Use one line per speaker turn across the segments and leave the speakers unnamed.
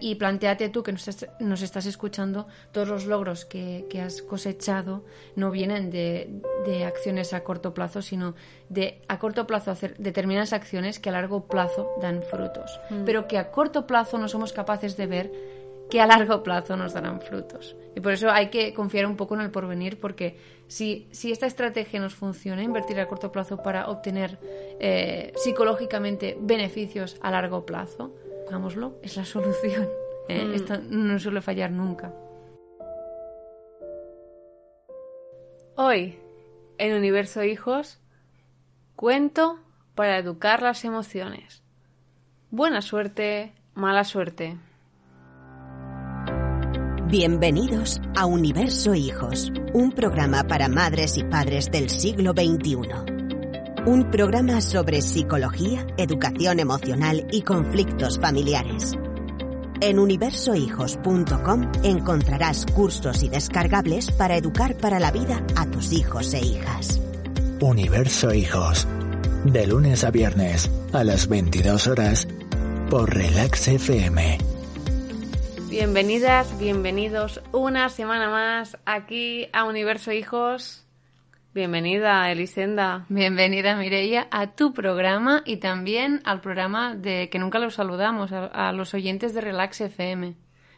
Y planteate tú que nos, est- nos estás escuchando, todos los logros que, que has cosechado no vienen de, de acciones a corto plazo, sino de a corto plazo hacer determinadas acciones que a largo plazo dan frutos. Pero que a corto plazo no somos capaces de ver que a largo plazo nos darán frutos. Y por eso hay que confiar un poco en el porvenir, porque si, si esta estrategia nos funciona, invertir a corto plazo para obtener eh, psicológicamente beneficios a largo plazo, hagámoslo, es la solución. ¿eh? Esto no suele fallar nunca.
Hoy, en Universo Hijos, cuento para educar las emociones. Buena suerte, mala suerte.
Bienvenidos a Universo Hijos, un programa para madres y padres del siglo XXI. Un programa sobre psicología, educación emocional y conflictos familiares. En universohijos.com encontrarás cursos y descargables para educar para la vida a tus hijos e hijas.
Universo Hijos. De lunes a viernes a las 22 horas por Relax FM.
Bienvenidas, bienvenidos una semana más aquí a Universo Hijos. Bienvenida, Elisenda.
Bienvenida, Mireia, a tu programa y también al programa de que nunca los saludamos, a, a los oyentes de Relax FM.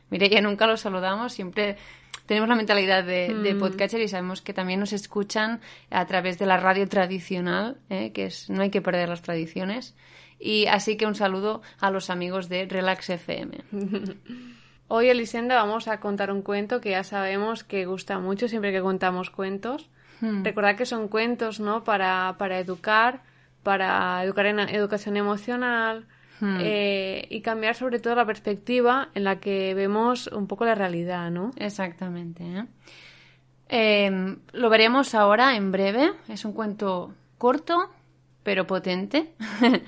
Mireia, nunca los saludamos, siempre tenemos la mentalidad de, de podcaster y sabemos que también nos escuchan a través de la radio tradicional, ¿eh? que es no hay que perder las tradiciones. Y así que un saludo a los amigos de Relax FM.
Hoy, Elisenda, vamos a contar un cuento que ya sabemos que gusta mucho siempre que contamos cuentos. Recordad que son cuentos, ¿no? Para, para educar, para educar en educación emocional eh, y cambiar sobre todo la perspectiva en la que vemos un poco la realidad, ¿no?
Exactamente. ¿eh? Eh, lo veremos ahora en breve. Es un cuento corto, pero potente.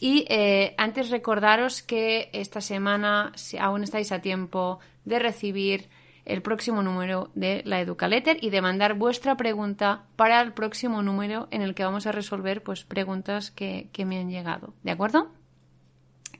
y eh, antes recordaros que esta semana, si aún estáis a tiempo de recibir el próximo número de la Educaletter y de mandar vuestra pregunta para el próximo número en el que vamos a resolver pues preguntas que, que me han llegado. ¿De acuerdo?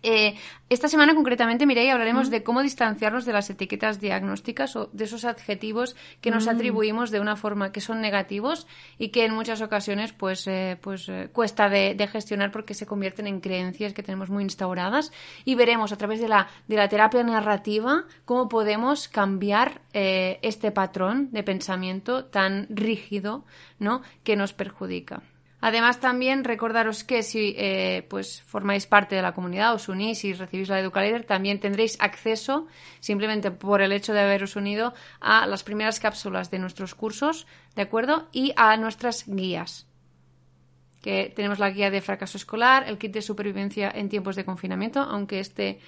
Eh, esta semana concretamente, Mireia, hablaremos de cómo distanciarnos de las etiquetas diagnósticas o de esos adjetivos que nos atribuimos de una forma que son negativos y que en muchas ocasiones pues, eh, pues eh, cuesta de, de gestionar porque se convierten en creencias que tenemos muy instauradas y veremos a través de la, de la terapia narrativa cómo podemos cambiar eh, este patrón de pensamiento tan rígido ¿no? que nos perjudica. Además, también recordaros que si eh, pues formáis parte de la comunidad, os unís y recibís la Educaletter, también tendréis acceso, simplemente por el hecho de haberos unido, a las primeras cápsulas de nuestros cursos, ¿de acuerdo? Y a nuestras guías. Que tenemos la guía de fracaso escolar, el kit de supervivencia en tiempos de confinamiento, aunque este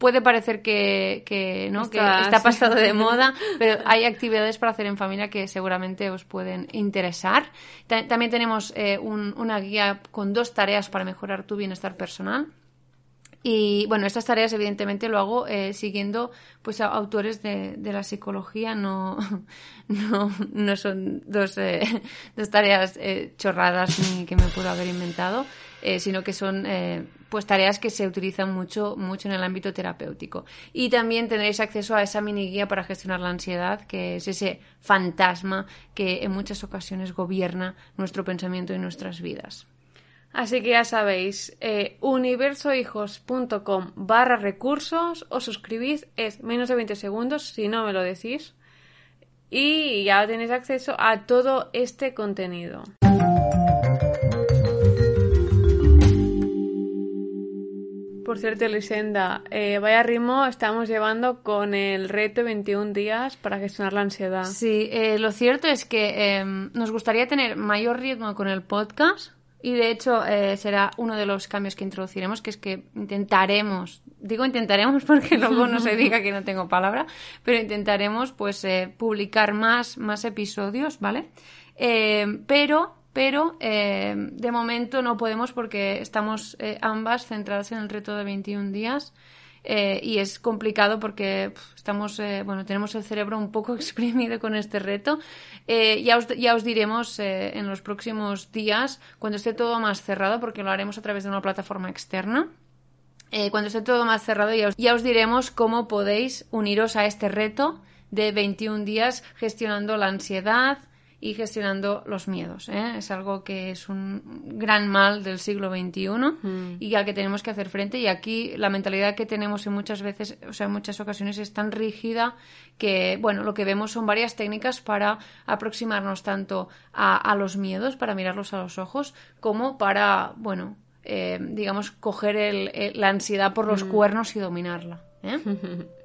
puede parecer que, que, ¿no?
Está-
que está
sí.
pasado de moda, pero hay actividades para hacer en familia que seguramente os pueden interesar. Ta- También tenemos eh, un- una guía con dos tareas para mejorar tu bienestar personal. Y bueno, estas tareas evidentemente lo hago eh, siguiendo pues a autores de, de la psicología, no, no, no son dos, eh, dos tareas eh, chorradas ni que me puedo haber inventado, eh, sino que son eh, pues tareas que se utilizan mucho, mucho en el ámbito terapéutico. Y también tendréis acceso a esa mini guía para gestionar la ansiedad, que es ese fantasma que en muchas ocasiones gobierna nuestro pensamiento y nuestras vidas.
Así que ya sabéis, eh, universohijos.com barra recursos, os suscribís, es menos de 20 segundos, si no me lo decís, y ya tenéis acceso a todo este contenido. Por cierto, Elisenda, eh, vaya ritmo estamos llevando con el reto 21 días para gestionar la ansiedad.
Sí, eh, lo cierto es que eh, nos gustaría tener mayor ritmo con el podcast, Y de hecho eh, será uno de los cambios que introduciremos, que es que intentaremos, digo intentaremos porque luego no se diga que no tengo palabra, pero intentaremos pues eh, publicar más, más episodios, ¿vale? Eh, pero pero de momento no podemos porque estamos ambas centradas en el reto de 21 días eh, y es complicado porque estamos, eh, bueno, tenemos el cerebro un poco exprimido con este reto. Eh, ya, os, ya os diremos en los próximos días, cuando esté todo más cerrado, porque lo haremos a través de una plataforma externa. cuando esté todo más cerrado, ya ya os diremos cómo podéis uniros a este reto de 21 días gestionando la ansiedad, y gestionando los miedos. ¿eh? Es algo que es un gran mal del siglo XXI mm. y al que tenemos que hacer frente. Y aquí la mentalidad que tenemos en muchas veces, o sea, en muchas ocasiones es tan rígida que, bueno, lo que vemos son varias técnicas para aproximarnos tanto a, los miedos, para mirarlos a los ojos, como para, bueno, eh, digamos, coger la ansiedad por los mm. cuernos y dominarla. ¿eh?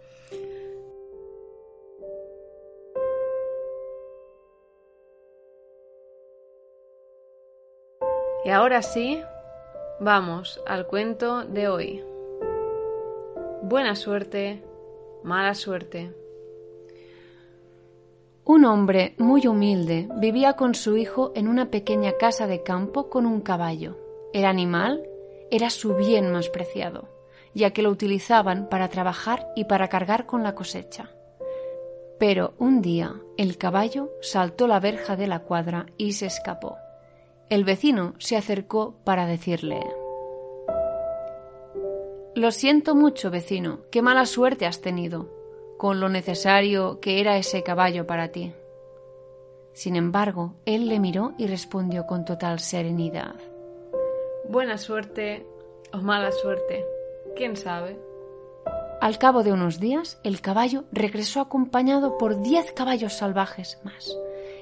Y ahora sí, vamos al cuento de hoy. Buena suerte, mala suerte.
Un hombre muy humilde vivía con su hijo en una pequeña casa de campo con un caballo. El animal era su bien más preciado, ya que lo utilizaban para trabajar y para cargar con la cosecha. Pero un día el caballo saltó la verja de la cuadra y se escapó. El vecino se acercó para decirle Lo siento mucho, vecino, qué mala suerte has tenido, con lo necesario que era ese caballo para ti. Sin embargo, él le miró y respondió con total serenidad
Buena suerte o mala suerte, quién sabe.
Al cabo de unos días, el caballo regresó acompañado por diez caballos salvajes más.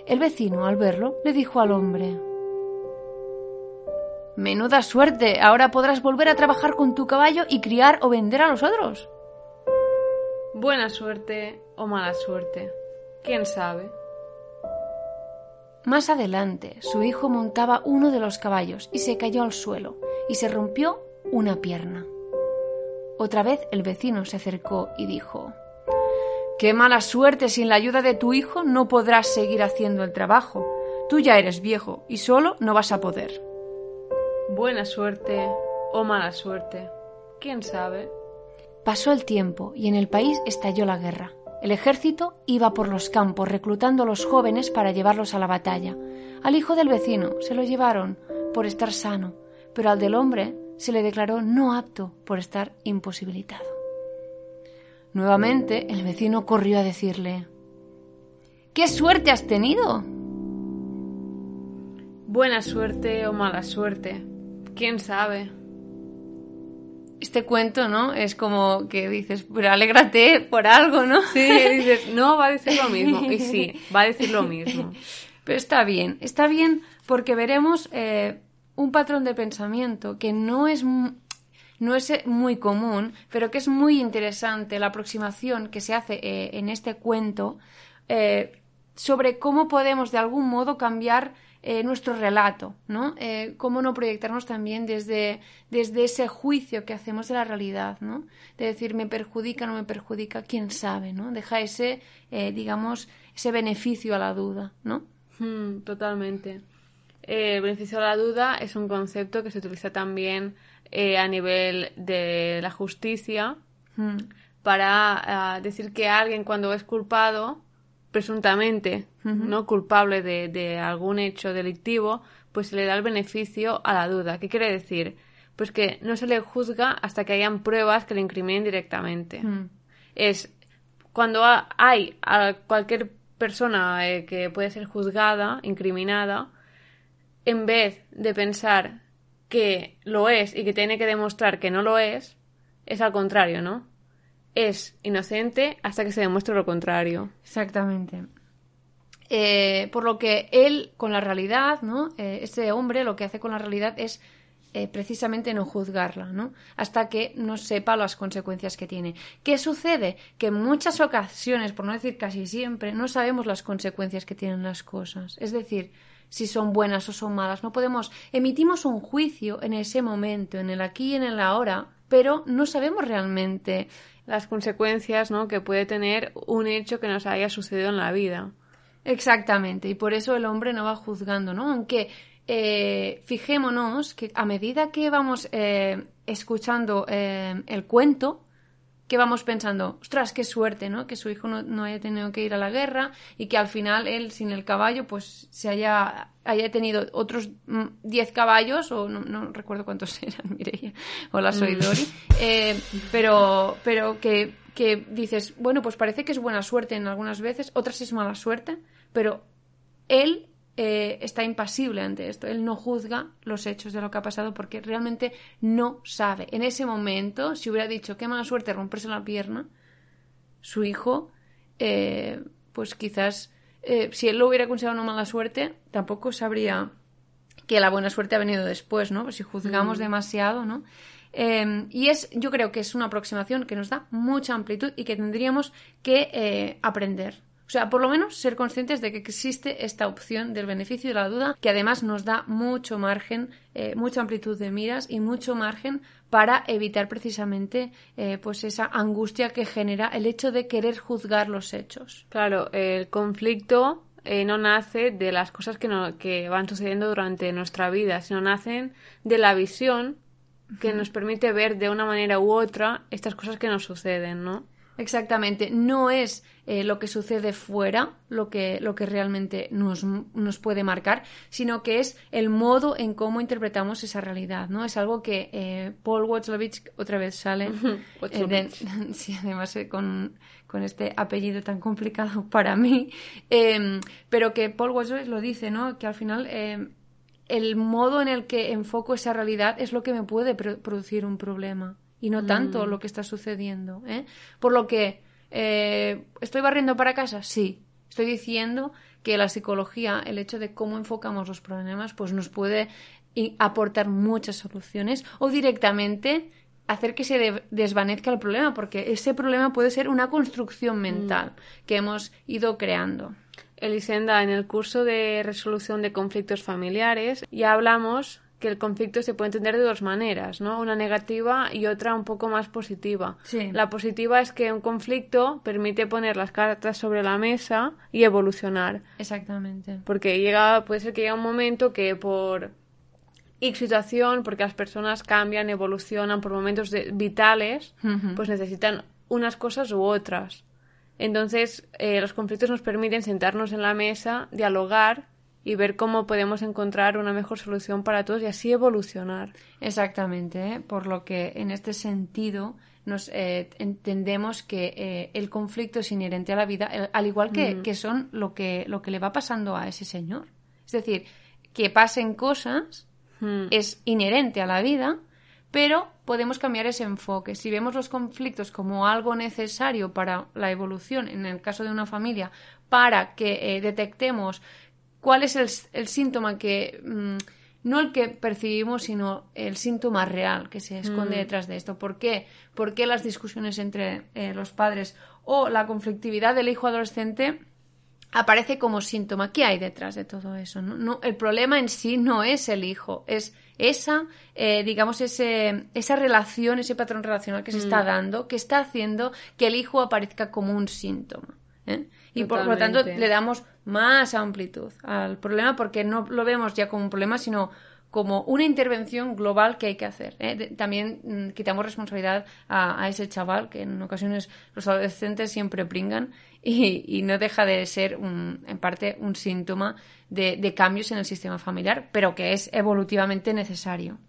El vecino, al verlo, le dijo al hombre Menuda suerte. Ahora podrás volver a trabajar con tu caballo y criar o vender a los otros.
Buena suerte o mala suerte. ¿Quién sabe?
Más adelante, su hijo montaba uno de los caballos y se cayó al suelo y se rompió una pierna. Otra vez el vecino se acercó y dijo Qué mala suerte, sin la ayuda de tu hijo no podrás seguir haciendo el trabajo. Tú ya eres viejo y solo no vas a poder.
Buena suerte o mala suerte. ¿Quién sabe?
Pasó el tiempo y en el país estalló la guerra. El ejército iba por los campos reclutando a los jóvenes para llevarlos a la batalla. Al hijo del vecino se lo llevaron por estar sano, pero al del hombre se le declaró no apto por estar imposibilitado. Nuevamente el vecino corrió a decirle ¿Qué suerte has tenido?
Buena suerte o mala suerte. ¿Quién sabe?
Este cuento, ¿no? Es como que dices, pero alégrate por algo, ¿no?
Sí, dices, no, va a decir lo mismo. Y sí, va a decir lo mismo.
Pero está bien, está bien porque veremos eh, un patrón de pensamiento que no es, no es eh, muy común, pero que es muy interesante la aproximación que se hace eh, en este cuento sobre cómo podemos de algún modo cambiar eh, nuestro relato, ¿no? Eh, cómo no proyectarnos también desde, desde ese juicio que hacemos de la realidad, ¿no? De decir, me perjudica, no me perjudica, quién sabe, ¿no? Deja ese, eh, digamos, ese beneficio a la duda, ¿no?
Hmm, totalmente. el beneficio a la duda es un concepto que se utiliza también a nivel de la justicia hmm. para ah, decir que alguien cuando es culpado presuntamente no culpable de, algún hecho delictivo, pues se le da el beneficio a la duda. ¿Qué quiere decir? Pues que no se le juzga hasta que hayan pruebas que le incriminen directamente. Es cuando hay a cualquier persona eh, que puede ser juzgada, incriminada, en vez de pensar que lo es y que tiene que demostrar que no lo es, es al contrario, ¿no? Es inocente hasta que se demuestre lo contrario.
Exactamente. Eh, por lo que él, con la realidad, ¿no? Eh, ese hombre lo que hace con la realidad es eh, precisamente no juzgarla, ¿no? Hasta que no sepa las consecuencias que tiene. ¿Qué sucede? Que en muchas ocasiones, por no decir casi siempre, no sabemos las consecuencias que tienen las cosas. Es decir, si son buenas o son malas. No podemos, emitimos un juicio en ese momento, en el aquí y en el ahora, pero no sabemos realmente
las consecuencias ¿no? que puede tener un hecho que nos haya sucedido en la vida.
Exactamente, y por eso el hombre no va juzgando, ¿no? Aunque eh, fijémonos que a medida que vamos eh, escuchando eh, el cuento, que vamos pensando, ostras, qué suerte, ¿no? Que su hijo no, haya tenido que ir a la guerra y que al final él, sin el caballo, pues se haya, haya tenido otros 10 mm, caballos, o no, recuerdo cuántos eran, Mireia, o soy mm. Dori, eh, pero, pero que, que dices, bueno, pues parece que es buena suerte en algunas veces, otras es mala suerte, pero él eh, está impasible ante esto. Él no juzga los hechos de lo que ha pasado porque realmente no sabe. En ese momento, si hubiera dicho qué mala suerte romperse la pierna, su hijo, eh, pues quizás, eh, si él lo hubiera considerado una mala suerte, tampoco sabría que la buena suerte ha venido después, ¿no? Pues si juzgamos mm. demasiado, ¿no? y es, yo creo que es una aproximación que nos da mucha amplitud y que tendríamos que aprender sea, por lo menos ser conscientes de que existe esta opción del beneficio de la duda, que además nos da mucho margen, eh, mucha amplitud de miras y mucho margen para evitar precisamente eh, pues esa angustia que genera el hecho de querer juzgar los hechos.
Claro, el conflicto eh, no nace de las cosas que, que van sucediendo durante nuestra vida, sino nacen de la visión que nos permite ver de una manera u otra estas cosas que nos suceden, ¿no?
Exactamente, no es eh, lo que sucede fuera lo que, lo que realmente nos, nos, puede marcar, sino que es el modo en cómo interpretamos esa realidad, ¿no? Es algo que eh, Paul Watzlawick otra vez sale, eh, sí, además con, con, este apellido tan complicado para mí, em, pero que Paul Watzlawick lo dice, ¿no? Que al final em, el modo en el que enfoco esa realidad es lo que me puede producir un problema y no tanto mm. lo que está sucediendo. ¿eh? Por lo que, eh, ¿estoy barriendo para casa? Sí. Estoy diciendo que la psicología, el hecho de cómo enfocamos los problemas, pues nos puede aportar muchas soluciones o directamente hacer que se desvanezca el problema, porque ese problema puede ser una construcción mental mm. que hemos ido creando.
Elisenda, en el curso de resolución de conflictos familiares ya hablamos que el conflicto se puede entender de dos maneras, ¿no? Una negativa y otra un poco más positiva. La positiva es que un conflicto permite poner las cartas sobre la mesa y evolucionar.
Exactamente.
Porque llega, puede ser que llegue un momento que por X situación, porque las personas cambian, evolucionan por momentos vitales, pues necesitan unas cosas u otras. Entonces, eh, los conflictos nos permiten sentarnos en la mesa, dialogar y ver cómo podemos encontrar una mejor solución para todos y así evolucionar.
Exactamente, ¿eh? por lo que en este sentido nos eh, entendemos que eh, el conflicto es inherente a la vida, al igual que, que, son lo que, lo que le va pasando a ese señor. Es decir, que pasen cosas es inherente a la vida, pero podemos cambiar ese enfoque. Si vemos los conflictos como algo necesario para la evolución, en el caso de una familia, para que detectemos cuál es el, síntoma que... Mm, no el que percibimos, sino el síntoma real que se esconde mm. detrás de esto. ¿Por qué? ¿Por qué las discusiones entre eh, los padres o la conflictividad del hijo adolescente aparece como síntoma? ¿Qué hay detrás de todo eso? No, el problema en sí no es el hijo, es esa, eh, digamos, ese, esa relación, ese patrón relacional que se está mm. dando, que está haciendo que el hijo aparezca como un síntoma. ¿eh? Y por lo tanto le damos más amplitud al problema porque no lo vemos ya como un problema, sino como una intervención global que hay que hacer. ¿eh? También mm, quitamos responsabilidad a, ese chaval, que en ocasiones los adolescentes siempre pringan y, no deja de ser, en parte, un síntoma de, cambios en el sistema familiar, pero que es evolutivamente necesario.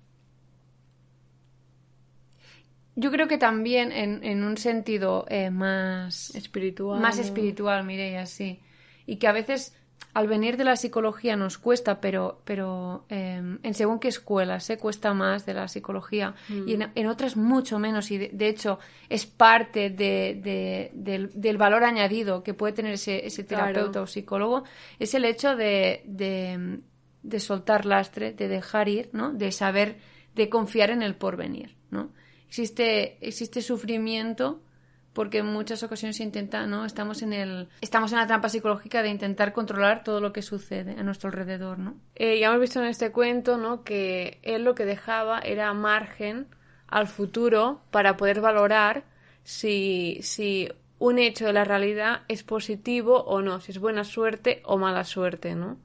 Yo creo que también en, un sentido eh, más
espiritual.
Más espiritual, Mireia, sí. Y que a veces al venir de la psicología nos cuesta, pero, pero em, en según qué escuelas se cuesta más de la psicología y en, otras mucho menos. Y de, hecho es parte de, del, valor añadido que puede tener ese, ese terapeuta o psicólogo, es el hecho de, de, soltar lastre, de dejar ir, ¿no? de saber, de confiar en el porvenir. ¿no? Existe, existe sufrimiento porque en muchas ocasiones intenta, ¿no? Estamos en el estamos en la trampa psicológica de intentar controlar todo lo que sucede a nuestro alrededor, ¿no?
Eh, ya hemos visto en este cuento, ¿no? Que él lo que dejaba era margen al futuro para poder valorar si, si un hecho de la realidad es positivo o no, si es buena suerte o mala suerte, ¿no?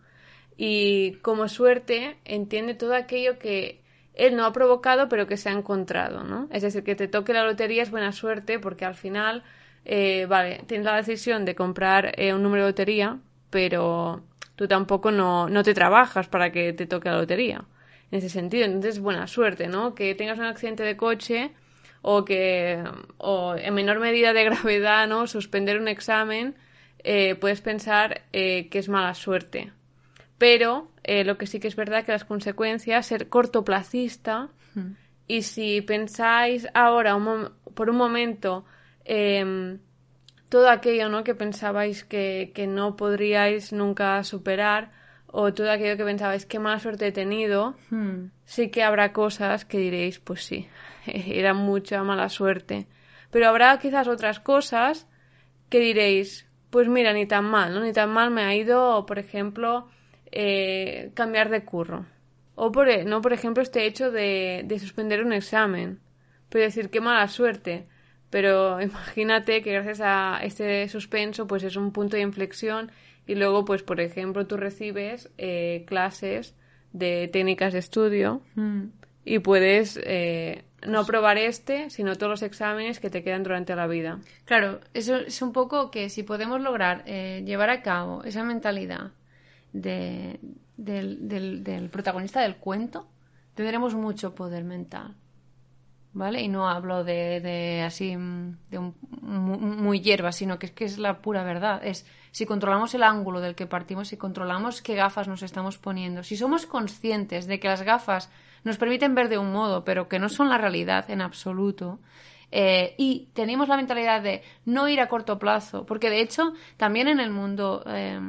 Y como suerte entiende todo aquello que él no ha provocado, pero que se ha encontrado, ¿no? Es decir, que te toque la lotería es buena suerte porque al final, eh, vale, tienes la decisión de comprar eh, un número de lotería, pero tú tampoco no, no te trabajas para que te toque la lotería. En ese sentido, entonces, buena suerte, ¿no? Que tengas un accidente de coche o que, o en menor medida de gravedad, ¿no? Suspender un examen, eh, puedes pensar que es mala suerte. Pero eh, lo que sí que es verdad que las consecuencias, ser cortoplacista, y si pensáis ahora por un momento em, todo aquello ¿no? que pensabais que, no podríais nunca superar, o todo aquello que pensabais que mala suerte he tenido, sí que habrá cosas que diréis, pues sí, era mucha mala suerte. Pero habrá quizás otras cosas que diréis, pues mira, ni tan mal, ¿no? Ni tan mal me ha ido, por ejemplo, eh, cambiar de curro. O por, e, no, por ejemplo, este hecho de, de suspender un examen. Puede decir, qué mala suerte. Pero imagínate que gracias a este suspenso, pues es un punto de inflexión y luego, pues, por ejemplo, tú recibes eh, clases de técnicas de estudio mm. y puedes eh, no aprobar este, sino todos los exámenes que te quedan durante la vida.
Claro, eso es un poco que si podemos lograr llevar a cabo esa mentalidad de, del, del, protagonista del cuento, tendremos mucho poder mental. ¿Vale? Y no hablo de, de así, de un, muy, hierba, sino que es que es la pura verdad. Es si controlamos el ángulo del que partimos, si controlamos qué gafas nos estamos poniendo, si somos conscientes de que las gafas nos permiten ver de un modo, pero que no son la realidad en absoluto, eh, y tenemos la mentalidad de no ir a corto plazo, porque de hecho también en el mundo eh,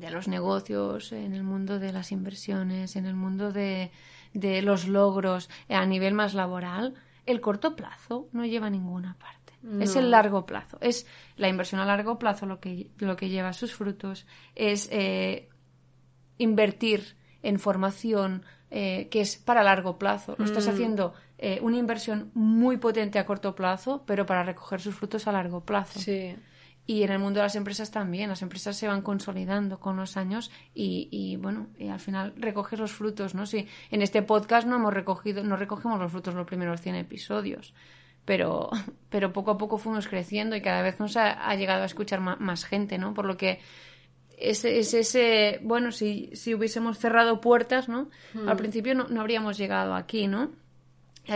de los negocios, en el mundo de las inversiones, en el mundo de, de los logros a nivel más laboral, el corto plazo no lleva a ninguna parte. Es el largo plazo. Es la inversión a largo plazo lo que, lo que lleva sus frutos. Es eh, invertir en formación eh, que es para largo plazo. Lo estás mm. haciendo eh, una inversión muy potente a corto plazo, pero para recoger sus frutos a largo plazo.
Sí.
Y en el mundo de las empresas también, las empresas se van consolidando con los años y, y bueno, y al final recoges los frutos, ¿no? Sí, en este podcast no hemos recogido, no recogemos los frutos los primeros 100 episodios, pero, pero poco a poco fuimos creciendo y cada vez nos ha, llegado a escuchar más, gente, ¿no? Por lo que es, es ese, bueno, si, si hubiésemos cerrado puertas, ¿no? Al hmm. principio no, no habríamos llegado aquí, ¿no?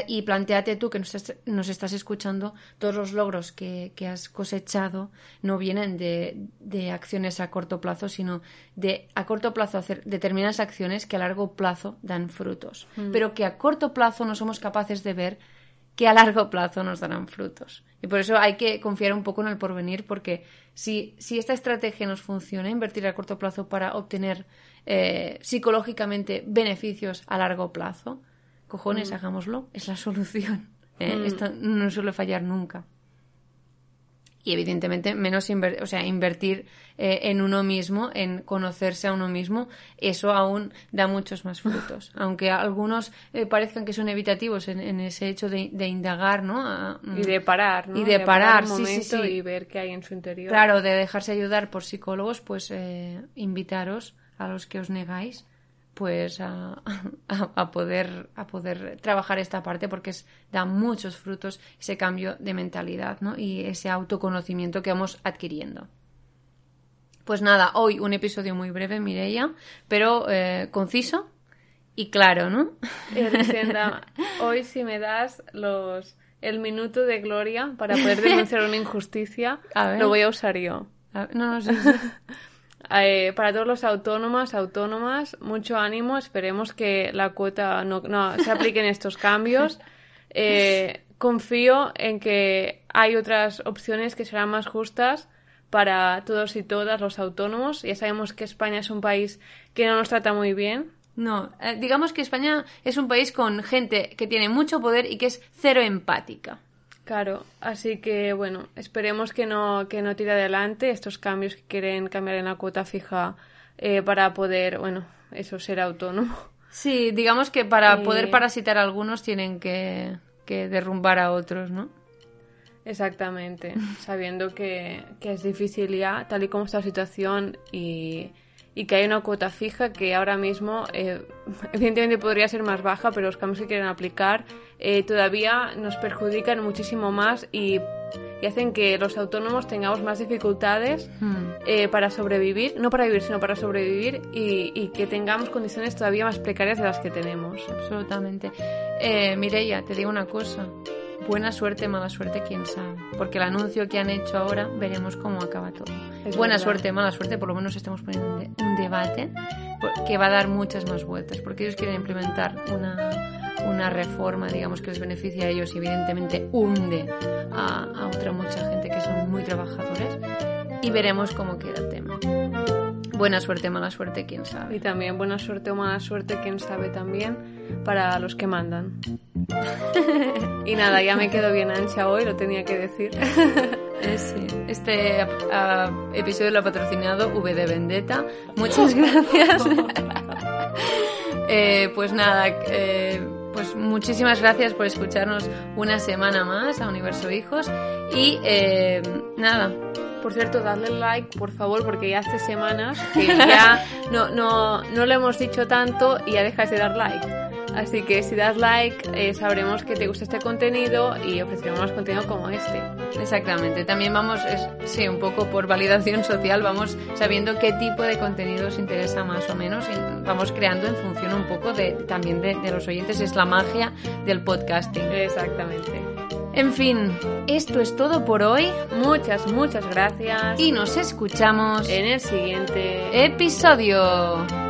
Y planteate tú que nos, estás escuchando, todos los logros que, has cosechado no vienen de, acciones a corto plazo, sino de a corto plazo hacer determinadas acciones que a largo plazo dan frutos, mm. pero que a corto plazo no somos capaces de ver que a largo plazo nos darán frutos. Y por eso hay que confiar un poco en el porvenir, porque si, si esta estrategia nos funciona, invertir a corto plazo para obtener eh, psicológicamente beneficios a largo plazo, cojones, mm. hagámoslo, es la solución. ¿eh? Mm. Esto no suele fallar nunca. Y evidentemente, menos o sea, invertir eh, en uno mismo, en conocerse a uno mismo, eso aún da muchos más frutos. Aunque algunos eh, parezcan que son evitativos en, ese hecho de, indagar, ¿no?
y de parar, ¿no?
Y de, parar, un momento
y ver qué hay en su interior.
Claro, de dejarse ayudar por psicólogos, pues invitaros a los que os negáis pues a, a, poder a poder trabajar esta parte porque es, da muchos frutos ese cambio de mentalidad ¿no? y ese autoconocimiento que vamos adquiriendo. Pues nada, hoy un episodio muy breve, Mireia, pero eh, conciso y claro, ¿no?
hoy si me das los el minuto de gloria para poder denunciar una injusticia, lo voy a usar yo.
no, no, sí.
Eh, para todos los autónomas, autónomas, mucho ánimo. Esperemos que la cuota no, se apliquen estos cambios. Eh, confío en que hay otras opciones que serán más justas para todos y todas los autónomos. Ya sabemos que España es un país que no nos trata muy bien.
No, eh, digamos que España es un país con gente que tiene mucho poder y que es cero empática.
Claro, así que bueno, esperemos que no, que no tire adelante estos cambios que quieren cambiar en la cuota fija eh, para poder, bueno, eso ser autónomo.
Sí, digamos que para
Eh,
poder parasitar a algunos tienen que, que derrumbar a otros, ¿no?
Exactamente, sabiendo que, que es difícil ya, tal y como está la situación y, y que hay una cuota fija que ahora mismo, eh, evidentemente podría ser más baja, pero los cambios que quieren aplicar eh, todavía nos perjudican muchísimo más y, y hacen que los autónomos tengamos más dificultades
Hmm.
eh, para sobrevivir, no para vivir, sino para sobrevivir y, y que tengamos condiciones todavía más precarias de las que tenemos.
Absolutamente. Eh, Mireia, te digo una cosa. Buena suerte, mala suerte, quién sabe. Porque el anuncio que han hecho ahora, veremos cómo acaba todo.
Es
Buena
verdad.
suerte, mala suerte, por lo menos estamos poniendo un, de- un debate que va a dar muchas más vueltas. Porque ellos quieren implementar una, una reforma, digamos, que les beneficia a ellos y evidentemente hunde a, a otra mucha gente que son muy trabajadores. Y veremos cómo queda el tema. Buena suerte, mala suerte, quién
Y
sabe.
también buena suerte o mala suerte, quién sabe también, para los que mandan. y nada, ya me quedo bien ancha hoy, lo tenía que decir.
Eh, sí. Este episodio lo ha patrocinado V de Vendetta. Muchas gracias. Eh, pues nada, eh, pues muchísimas gracias por escucharnos una semana más a Universo Hijos. Y eh, nada,
Por cierto, darle like, por favor, porque ya hace semanas que ya no, no, no lo hemos dicho tanto y ya dejas de dar like. Así que si das like, eh, sabremos que te gusta este contenido y ofreceremos más contenido como este.
exactamente. También vamos, es- sí, un poco por validación social, vamos sabiendo qué tipo de contenido os interesa más o menos y vamos creando en función un poco de, también de, de los oyentes. Es la magia del podcasting.
Exactamente.
En fin, esto es todo por hoy
Muchas, muchas gracias.
y nos escuchamos
en el siguiente
episodio.